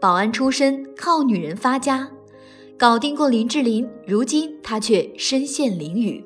保安出身，靠女人发家，搞定过林志玲，如今他却身陷囹圄。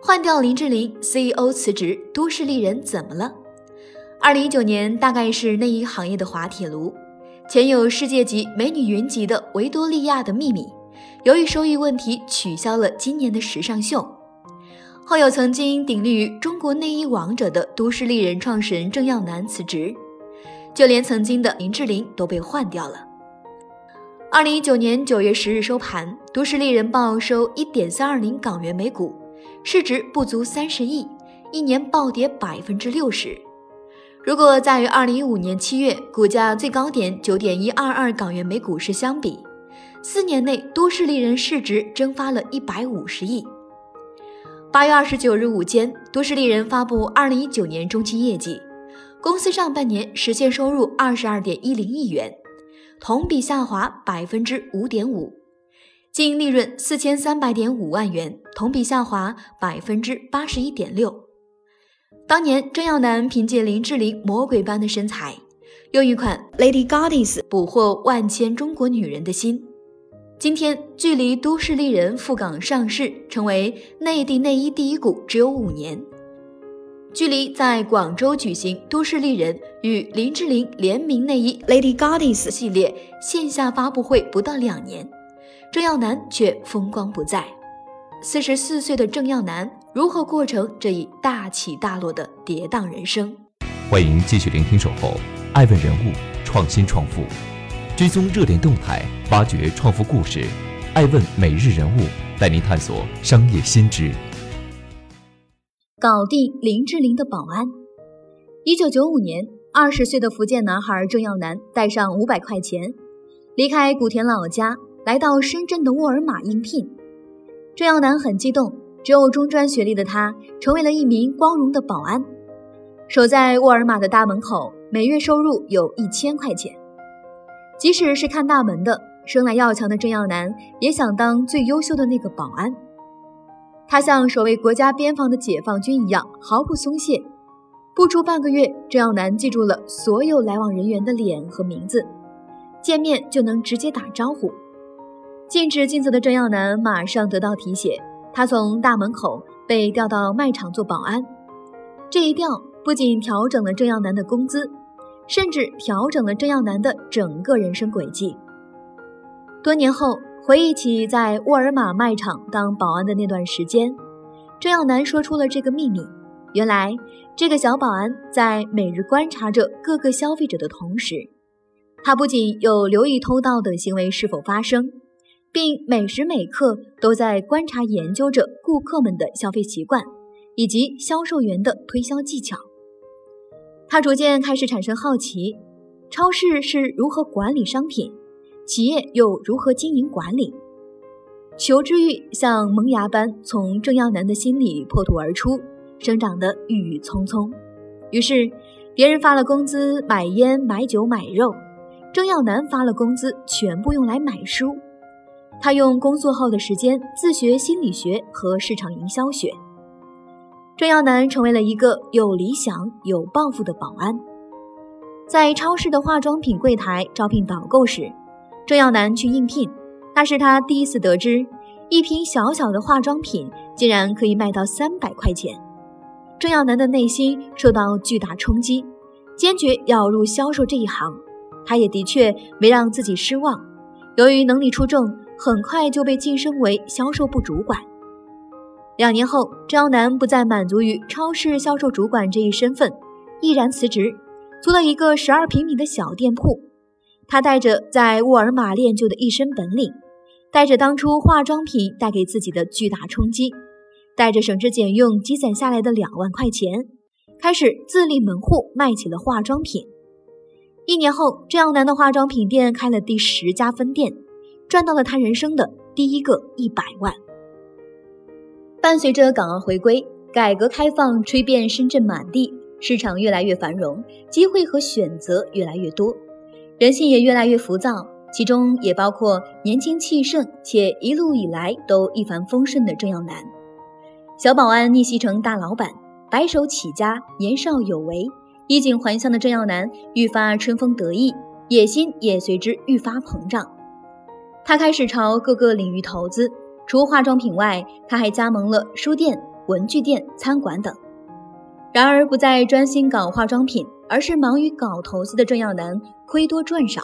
换掉林志玲，CEO 辞职，都市丽人怎么了？二零一九年大概是内衣行业的滑铁卢，前有世界级美女云集的维多利亚的秘密，由于收益问题取消了今年的时尚秀，后有曾经鼎立于中国内衣王者的都市丽人创始人郑耀南辞职。就连曾经的林志玲都被换掉了。二零一九年九月十日收盘，都市丽人报收一点三二零港元每股，市值不足三十亿，一年暴跌百分之六十。如果再与二零一五年七月股价最高点九点一二二港元每股时相比，四年内都市丽人市值蒸发了一百五十亿。八月二十九日午间，都市丽人发布二零一九年中期业绩。公司上半年实现收入二十二点一零亿元，同比下滑百分之五点五，净利润四千三百点五万元，同比下滑百分之八十一点六。当年郑耀南凭借林志玲魔鬼般的身材，用一款 Lady Goddess 捕获万千中国女人的心。今天距离都市丽人赴港上市，成为内地内衣第一股只有五年。距离在广州举行都市丽人与林志玲联名内衣 Lady Goddess 系列线下发布会不到两年，郑耀南却风光不再。四十四岁的郑耀南如何过成这一大起大落的跌宕人生？欢迎继续聆听守候，爱问人物，创新创富，追踪热点动态，挖掘创富故事。爱问每日人物带您探索商业新知。搞定林志玲的保安。一九九五年，二十岁的福建男孩郑耀南带上五百块钱，离开古田老家，来到深圳的沃尔玛应聘。郑耀南很激动，只有中专学历的他，成为了一名光荣的保安，守在沃尔玛的大门口，每月收入有一千块钱。即使是看大门的，生来要强的郑耀南，也想当最优秀的那个保安。他像守卫国家边防的解放军一样毫不松懈，不出半个月，郑耀南记住了所有来往人员的脸和名字，见面就能直接打招呼。禁止进走的郑耀南马上得到提携，他从大门口被调到卖场做保安。这一调不仅调整了郑耀南的工资，甚至调整了郑耀南的整个人生轨迹。多年后。回忆起在沃尔玛卖场当保安的那段时间，郑耀南说出了这个秘密：原来，这个小保安在每日观察着各个消费者的同时，他不仅有留意偷盗的行为是否发生，并每时每刻都在观察研究着顾客们的消费习惯以及销售员的推销技巧。他逐渐开始产生好奇：超市是如何管理商品？企业又如何经营管理？求知欲像萌芽般从郑耀南的心里破土而出，生长得郁郁葱葱。于是，别人发了工资买烟、买酒、买肉，郑耀南发了工资全部用来买书。他用工作后的时间自学心理学和市场营销学。郑耀南成为了一个有理想、有抱负的保安。在超市的化妆品柜台招聘导购时，郑耀南去应聘，那是他第一次得知，一瓶小小的化妆品竟然可以卖到三百块钱。郑耀南的内心受到巨大冲击，坚决要入销售这一行。他也的确没让自己失望，由于能力出众，很快就被晋升为销售部主管。两年后，郑耀南不再满足于超市销售主管这一身份，毅然辞职，租了一个十二平米的小店铺。他带着在沃尔玛练就的一身本领，带着当初化妆品带给自己的巨大冲击，带着省吃俭用积攒下来的两万块钱，开始自立门户，卖起了化妆品。一年后，郑耀南的化妆品店开了第十家分店，赚到了他人生的第一个一百万。伴随着港澳回归、改革开放吹遍深圳满地，市场越来越繁荣，机会和选择越来越多，人性也越来越浮躁。其中也包括年轻气盛且一路以来都一帆风顺的郑耀南。小保安逆袭成大老板，白手起家，年少有为，衣锦还乡的郑耀南愈发春风得意，野心也随之愈发膨胀。他开始朝各个领域投资，除化妆品外，他还加盟了书店、文具店、餐馆等。然而，不再专心搞化妆品，而是忙于搞投资的郑耀南，亏多赚少。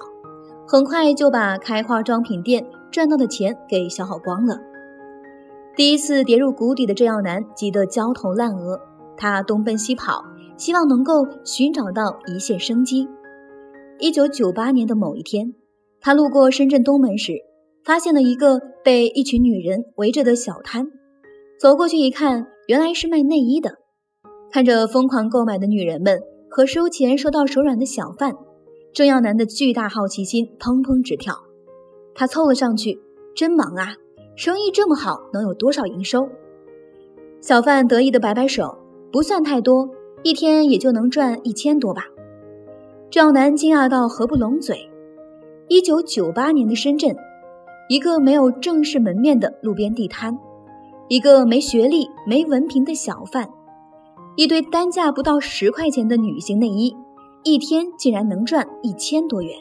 很快就把开化妆品店赚到的钱给消耗光了。第一次跌入谷底的郑耀南急得焦头烂额，他东奔西跑，希望能够寻找到一线生机。一九九八年的某一天，他路过深圳东门时，发现了一个被一群女人围着的小摊，走过去一看，原来是卖内衣的。看着疯狂购买的女人们和收钱收到手软的小贩。郑耀南的巨大好奇心砰砰直跳，他凑了上去，真忙啊！生意这么好，能有多少营收？小贩得意的摆摆手，不算太多，一天也就能赚一千多吧。郑耀南惊讶到合不拢嘴。一九九八年的深圳，一个没有正式门面的路边地摊，一个没学历、没文凭的小贩，一堆单价不到十块钱的女性内衣。一天竟然能赚一千多元，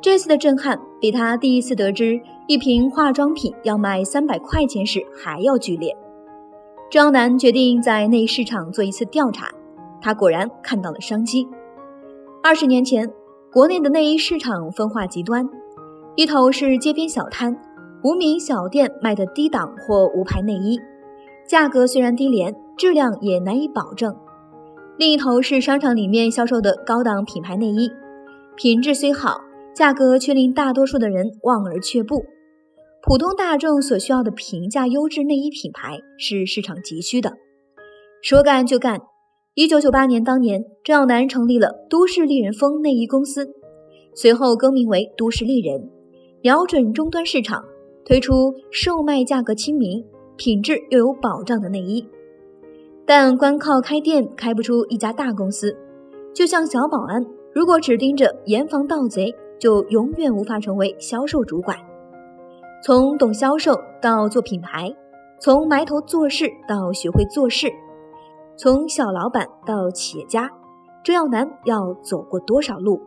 这次的震撼比他第一次得知一瓶化妆品要卖三百块钱时还要剧烈。张楠决定在内衣市场做一次调查，他果然看到了商机。二十年前，国内的内衣市场分化极端，一头是街边小摊、无名小店卖的低档或无牌内衣，价格虽然低廉，质量也难以保证。另一头是商场里面销售的高档品牌内衣，品质虽好，价格却令大多数的人望而却步。普通大众所需要的平价优质内衣品牌是市场急需的。说干就干，一九九八年当年，郑耀南成立了都市丽人风内衣公司，随后更名为都市丽人，瞄准终端市场，推出售卖价格亲民、品质又有保障的内衣。但光靠开店开不出一家大公司，就像小保安，如果只盯着严防盗贼，就永远无法成为销售主管。从懂销售到做品牌，从埋头做事到学会做事，从小老板到企业家，郑耀南要走过多少路？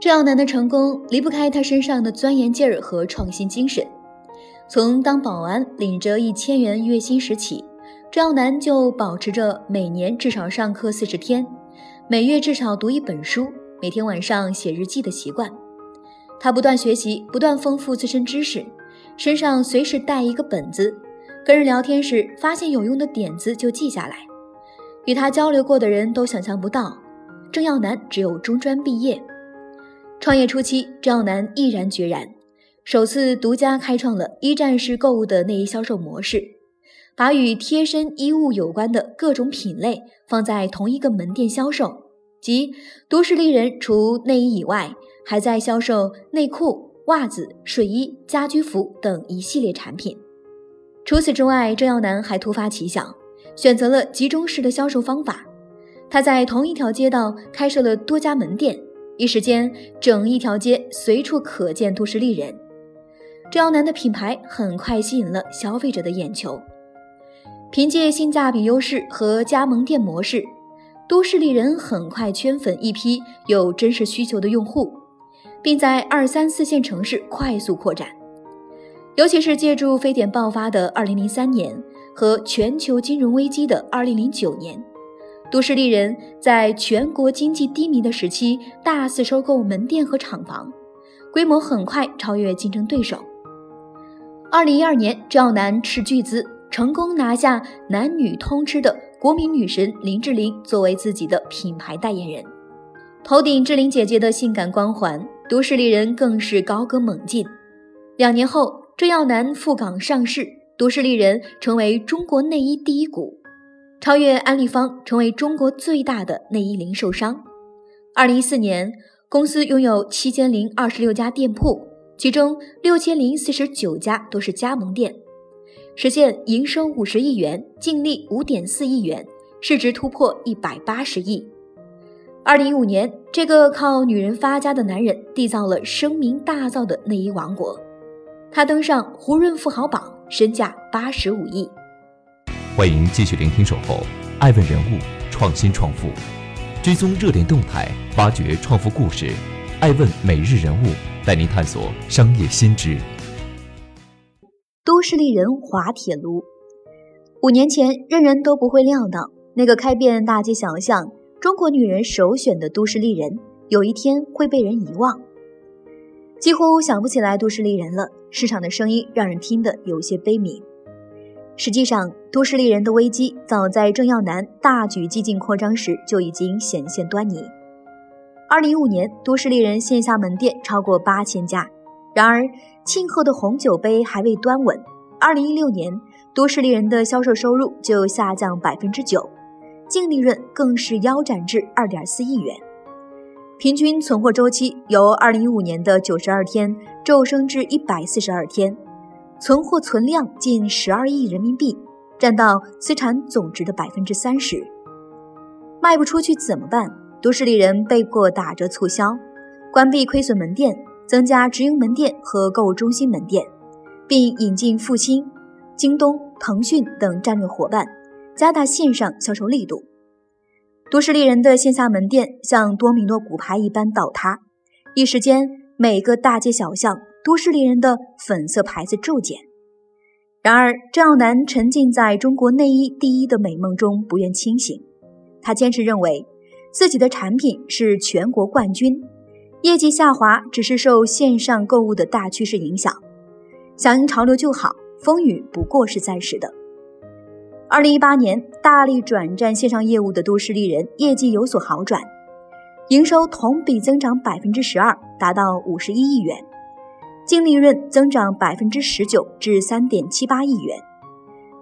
郑耀南的成功离不开他身上的钻研劲儿和创新精神。从当保安领着一千元月薪时起。郑耀南就保持着每年至少上课四十天，每月至少读一本书，每天晚上写日记的习惯。他不断学习，不断丰富自身知识，身上随时带一个本子，跟人聊天时发现有用的点子就记下来。与他交流过的人都想象不到，郑耀南只有中专毕业。创业初期，郑耀南毅然决然，首次独家开创了一站式购物的内衣销售模式。把与贴身衣物有关的各种品类放在同一个门店销售，即都市丽人除内衣以外，还在销售内裤、袜子、睡衣、家居服等一系列产品。除此之外，郑耀南还突发奇想，选择了集中式的销售方法。他在同一条街道开设了多家门店，一时间整一条街随处可见都市丽人。郑耀南的品牌很快吸引了消费者的眼球。凭借性价比优势和加盟店模式，都市丽人很快圈粉一批有真实需求的用户，并在二三四线城市快速扩展。尤其是借助非典爆发的2003年和全球金融危机的2009年，都市丽人在全国经济低迷的时期大肆收购门店和厂房，规模很快超越竞争对手。2012年，赵南斥巨资。成功拿下男女通吃的国民女神林志玲作为自己的品牌代言人，头顶志玲姐姐的性感光环，都市丽人更是高歌猛进。两年后，郑耀南赴港上市，都市丽人成为中国内衣第一股，超越安利方，成为中国最大的内衣零售商。二零一四年，公司拥有七千零二十六家店铺，其中六千零四十九家都是加盟店，实现营收五十亿元，净利五点四亿元，市值突破一百八十亿。二零一五年，这个靠女人发家的男人缔造了声名大噪的内衣王国，他登上胡润富豪榜，身价八十五亿。欢迎继续聆听《守候》，爱问人物，创新创富，追踪热点动态，挖掘创富故事。爱问每日人物带您探索商业新知。都市丽人滑铁卢，五年前，人人都不会料到，那个开遍大街小巷。中国女人首选的都市丽人，有一天会被人遗忘，几乎想不起来都市丽人了。市场的声音让人听得有些悲悯。实际上，都市丽人的危机早在郑耀南大举激进扩张时就已经显现端倪。二零一五年，都市丽人线下门店超过八千家，然而庆贺的红酒杯还未端稳，二零一六年，都市丽人的销售收入就下降百分之九。净利润更是腰斩至二点四亿元，平均存货周期由二零一五年的九十二天骤升至一百四十二天，存货存量近十二亿人民币，占到资产总值的百分之三十。卖不出去怎么办？都市丽人被迫打折促销，关闭亏损门店，增加直营门店和购物中心门店，并引进复兴、京东、腾讯等战略伙伴。加大线上销售力度，都市丽人的线下门店像多米诺骨牌一般倒塌，一时间每个大街小巷都市丽人的粉色牌子骤减。然而，郑耀南沉浸在中国内衣第一的美梦中不愿清醒，他坚持认为自己的产品是全国冠军，业绩下滑只是受线上购物的大趋势影响，响应潮流就好，风雨不过是暂时的。二零一八年，大力转战线上业务的都市丽人业绩有所好转，营收同比增长百分之十二，达到五十一亿元，净利润增长百分之十九至三点七八亿元，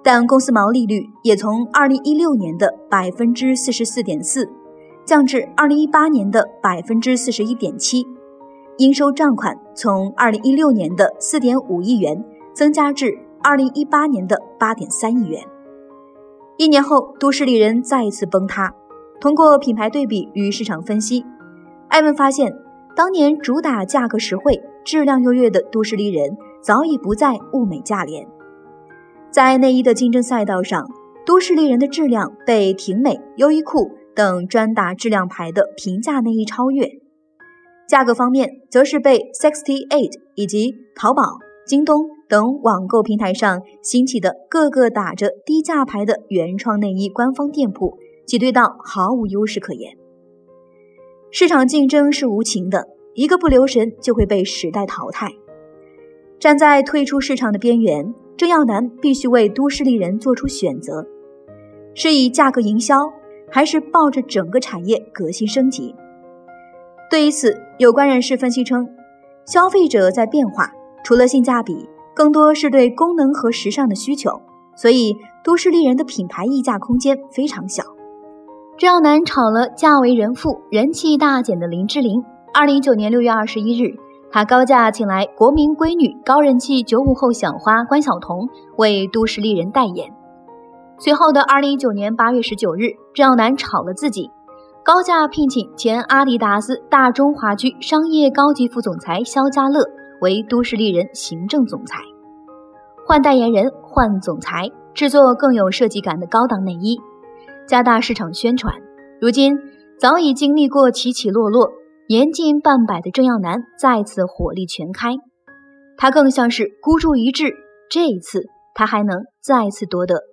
但公司毛利率也从二零一六年的百分之四十四点四降至二零一八年的百分之四十一点七，应收账款从二零一六年的四点五亿元增加至二零一八年的八点三亿元。一年后，都市丽人再一次崩塌。通过品牌对比与市场分析，艾文发现，当年主打价格实惠、质量优越的都市丽人，早已不再物美价廉。在内衣的竞争赛道上，都市丽人的质量被婷美、优衣库等专打质量牌的平价内衣超越；价格方面，则是被 Sixty Eight 以及淘宝、京东。等网购平台上兴起的各个打着低价牌的原创内衣官方店铺，挤兑到毫无优势可言。市场竞争是无情的，一个不留神就会被时代淘汰。站在退出市场的边缘，郑耀南必须为都市丽人做出选择：是以价格营销，还是抱着整个产业革新升级？对于此，有关人士分析称，消费者在变化，除了性价比。更多是对功能和时尚的需求，所以都市丽人的品牌溢价空间非常小。郑耀南炒了嫁为人妇、人气大减的林志玲。二零一九年六月二十一日，他高价请来国民闺女、高人气九五后小花关晓彤为都市丽人代言。随后的二零一九年八月十九日，郑耀南炒了自己，高价聘请前阿迪达斯大中华区商业高级副总裁肖家乐。为都市丽人行政总裁，换代言人，换总裁，制作更有设计感的高档内衣，加大市场宣传。如今早已经历过起起落落，年近半百的郑耀南再次火力全开，他更像是孤注一掷。这一次，他还能再次夺得